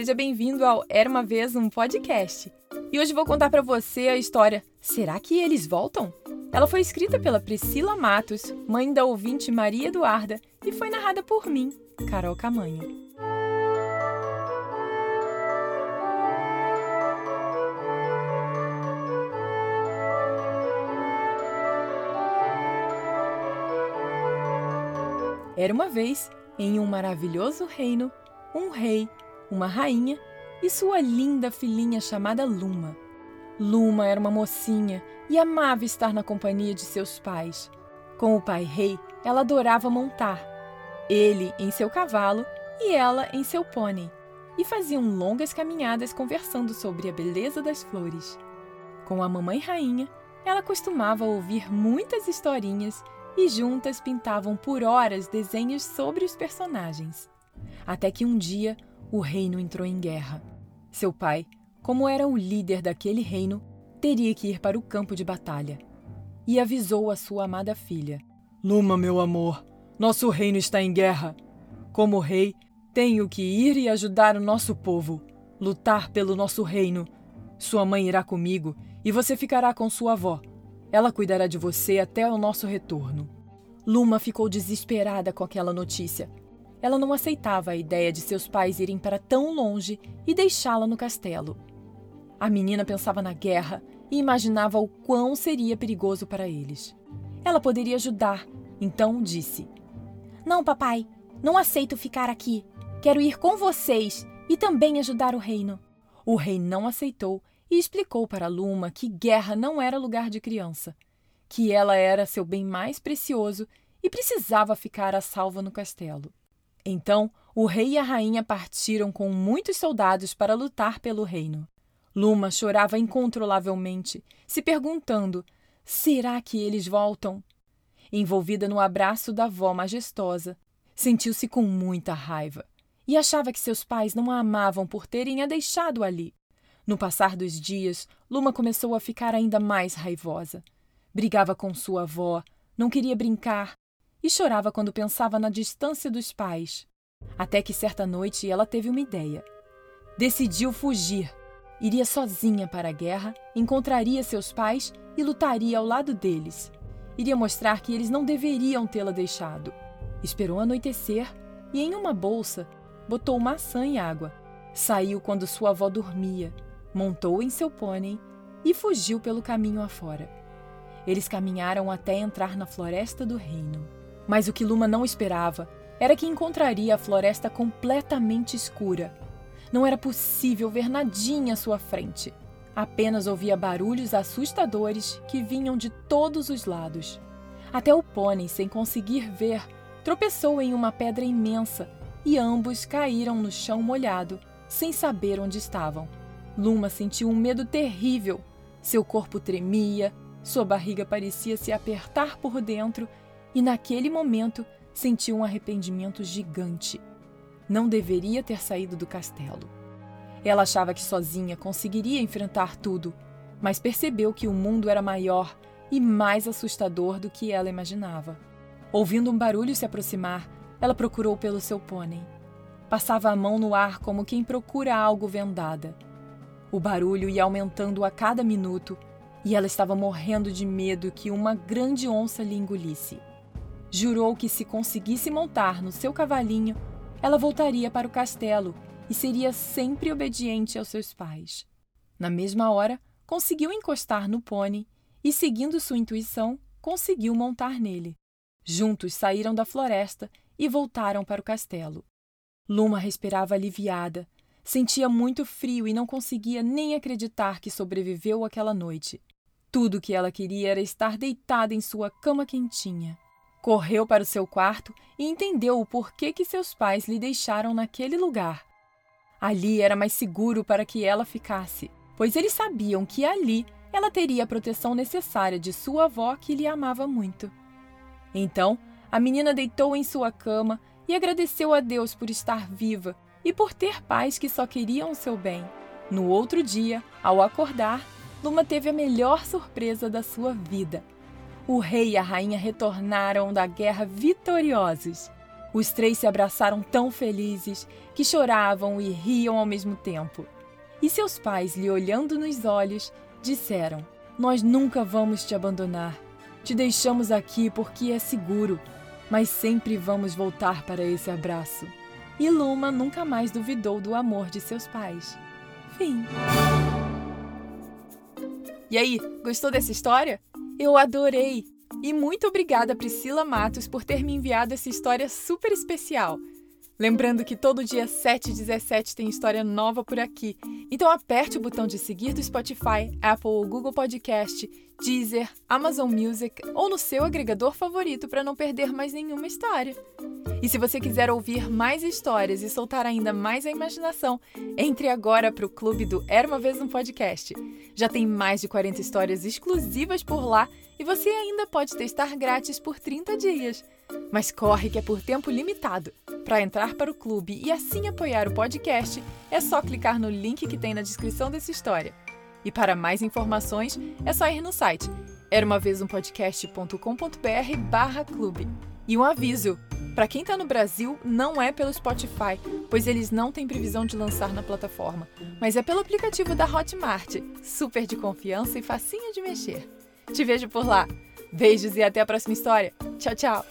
seja bem-vindo ao Era uma vez um podcast. E hoje vou contar para você a história Será que eles voltam? Ela foi escrita pela Priscila Matos, mãe da ouvinte Maria Eduarda, e foi narrada por mim, Carol Camanho. Era uma vez, em um maravilhoso reino, um rei, uma rainha e sua linda filhinha chamada Luma. Luma era uma mocinha e amava estar na companhia de seus pais. Com o pai rei, ela adorava montar. Ele em seu cavalo e ela em seu pônei. E faziam longas caminhadas conversando sobre a beleza das flores. Com a mamãe rainha, ela costumava ouvir muitas historinhas e juntas pintavam por horas desenhos sobre os personagens. Até que um dia o reino entrou em guerra. Seu pai, como era o líder daquele reino, teria que ir para o campo de batalha. E avisou a sua amada filha: Luma, meu amor, nosso reino está em guerra. Como rei, tenho que ir e ajudar o nosso povo, lutar pelo nosso reino. Sua mãe irá comigo e você ficará com sua avó. Ela cuidará de você até o nosso retorno. Luma ficou desesperada com aquela notícia. Ela não aceitava a ideia de seus pais irem para tão longe e deixá-la no castelo. A menina pensava na guerra e imaginava o quão seria perigoso para eles. Ela poderia ajudar, então disse: Não, papai, não aceito ficar aqui. Quero ir com vocês e também ajudar o reino. O rei não aceitou e explicou para Luma que guerra não era lugar de criança, que ela era seu bem mais precioso e precisava ficar a salvo no castelo. Então, o rei e a rainha partiram com muitos soldados para lutar pelo reino. Luma chorava incontrolavelmente, se perguntando: será que eles voltam? Envolvida no abraço da avó majestosa, sentiu-se com muita raiva e achava que seus pais não a amavam por terem a deixado ali. No passar dos dias, Luma começou a ficar ainda mais raivosa. Brigava com sua avó, não queria brincar e chorava quando pensava na distância dos pais. Até que certa noite ela teve uma ideia. Decidiu fugir. Iria sozinha para a guerra, encontraria seus pais e lutaria ao lado deles. Iria mostrar que eles não deveriam tê-la deixado. Esperou anoitecer e, em uma bolsa, botou maçã e água. Saiu quando sua avó dormia montou em seu pônei e fugiu pelo caminho afora. Eles caminharam até entrar na floresta do reino. Mas o que Luma não esperava era que encontraria a floresta completamente escura. Não era possível ver nadinha à sua frente. Apenas ouvia barulhos assustadores que vinham de todos os lados. Até o pônei, sem conseguir ver, tropeçou em uma pedra imensa e ambos caíram no chão molhado, sem saber onde estavam. Luma sentiu um medo terrível. Seu corpo tremia, sua barriga parecia se apertar por dentro e, naquele momento, sentiu um arrependimento gigante. Não deveria ter saído do castelo. Ela achava que sozinha conseguiria enfrentar tudo, mas percebeu que o mundo era maior e mais assustador do que ela imaginava. Ouvindo um barulho se aproximar, ela procurou pelo seu pônei. Passava a mão no ar como quem procura algo vendada. O barulho ia aumentando a cada minuto e ela estava morrendo de medo que uma grande onça lhe engolisse. Jurou que se conseguisse montar no seu cavalinho, ela voltaria para o castelo e seria sempre obediente aos seus pais. Na mesma hora, conseguiu encostar no pônei e, seguindo sua intuição, conseguiu montar nele. Juntos saíram da floresta e voltaram para o castelo. Luma respirava aliviada, Sentia muito frio e não conseguia nem acreditar que sobreviveu aquela noite. Tudo o que ela queria era estar deitada em sua cama quentinha. Correu para o seu quarto e entendeu o porquê que seus pais lhe deixaram naquele lugar. Ali era mais seguro para que ela ficasse, pois eles sabiam que ali ela teria a proteção necessária de sua avó que lhe amava muito. Então, a menina deitou em sua cama e agradeceu a Deus por estar viva e por ter pais que só queriam o seu bem. No outro dia, ao acordar, Luma teve a melhor surpresa da sua vida. O rei e a rainha retornaram da guerra vitoriosos. Os três se abraçaram tão felizes que choravam e riam ao mesmo tempo. E seus pais, lhe olhando nos olhos, disseram: Nós nunca vamos te abandonar. Te deixamos aqui porque é seguro, mas sempre vamos voltar para esse abraço. E Luma nunca mais duvidou do amor de seus pais. Fim. E aí, gostou dessa história? Eu adorei! E muito obrigada, Priscila Matos, por ter me enviado essa história super especial. Lembrando que todo dia 7 e 17 tem história nova por aqui. Então aperte o botão de seguir do Spotify, Apple ou Google Podcast, Deezer, Amazon Music ou no seu agregador favorito para não perder mais nenhuma história. E se você quiser ouvir mais histórias e soltar ainda mais a imaginação, entre agora para o clube do Era uma vez um podcast. Já tem mais de 40 histórias exclusivas por lá e você ainda pode testar grátis por 30 dias. Mas corre que é por tempo limitado. Para entrar para o clube e assim apoiar o podcast, é só clicar no link que tem na descrição dessa história. E para mais informações, é só ir no site era uma vez um podcast.com.br barra clube. E um aviso, para quem está no Brasil, não é pelo Spotify, pois eles não têm previsão de lançar na plataforma, mas é pelo aplicativo da Hotmart, super de confiança e facinho de mexer. Te vejo por lá. Beijos e até a próxima história. 悄悄